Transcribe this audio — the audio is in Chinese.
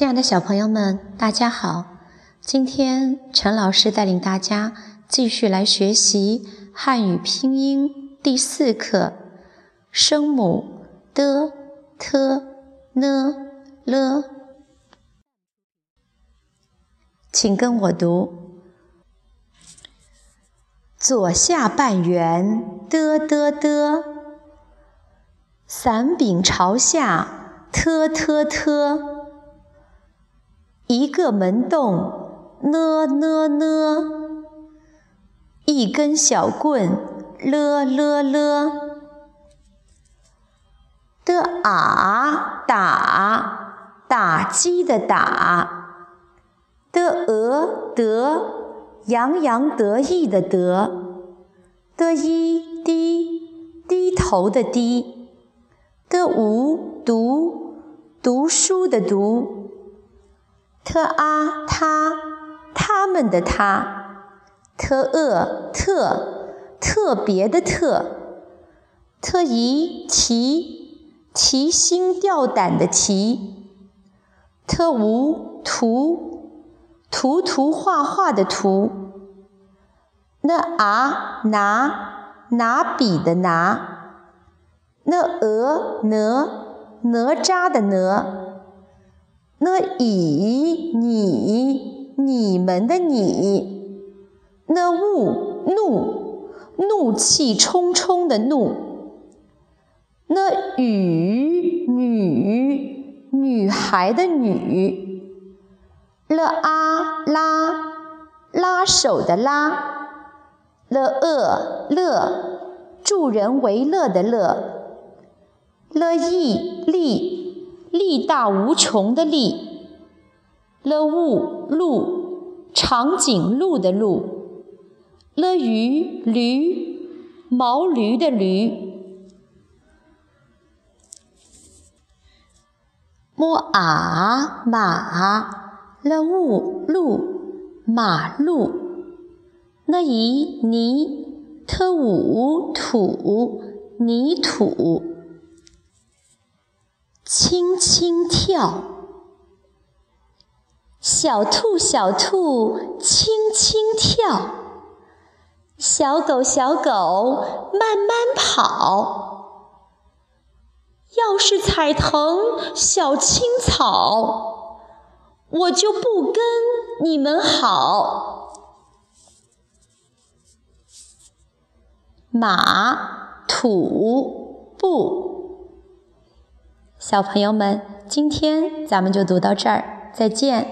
亲爱的小朋友们，大家好！今天陈老师带领大家继续来学习汉语拼音第四课，声母的、特、呢、了。请跟我读：左下半圆的的的，伞柄朝下 t t t。一个门洞呢呢呢，一根小棍了了了，的啊打打击的打，的鹅得洋洋得意的得，的一低低头的低，的无读读书的读。特啊他他们的他，特特特别的特，特疑提提心吊胆的提，特无图，图图画画的图，那啊拿拿笔的拿，那鹅哪哪吒的哪。那以你你们的你，那怒怒怒气冲冲的怒，那雨女女孩的女，了啊拉拉手的拉，了恶乐助人为乐的乐，了义利。力大无穷的力，了物鹿长颈鹿的鹿，了鱼驴毛驴的驴，摸啊马了物鹿马路，那以泥特五土泥土。轻轻跳，小兔小兔轻轻跳，小狗小狗慢慢跑。要是踩疼小青草，我就不跟你们好。马土布。小朋友们，今天咱们就读到这儿，再见。